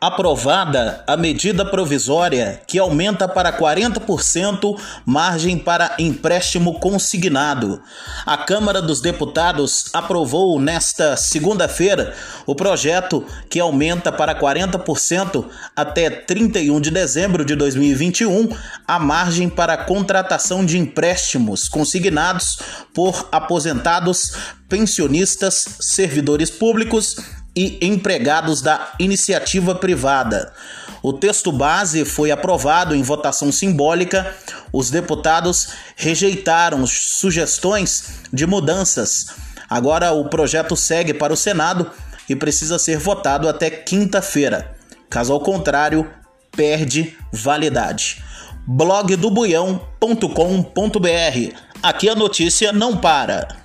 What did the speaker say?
aprovada a medida provisória que aumenta para 40% margem para empréstimo consignado. A Câmara dos Deputados aprovou nesta segunda-feira o projeto que aumenta para 40% até 31 de dezembro de 2021 a margem para contratação de empréstimos consignados por aposentados, pensionistas, servidores públicos e empregados da iniciativa privada. O texto base foi aprovado em votação simbólica. Os deputados rejeitaram sugestões de mudanças. Agora o projeto segue para o Senado e precisa ser votado até quinta-feira. Caso ao contrário, perde validade. blogdobuião.com.br Aqui a notícia não para.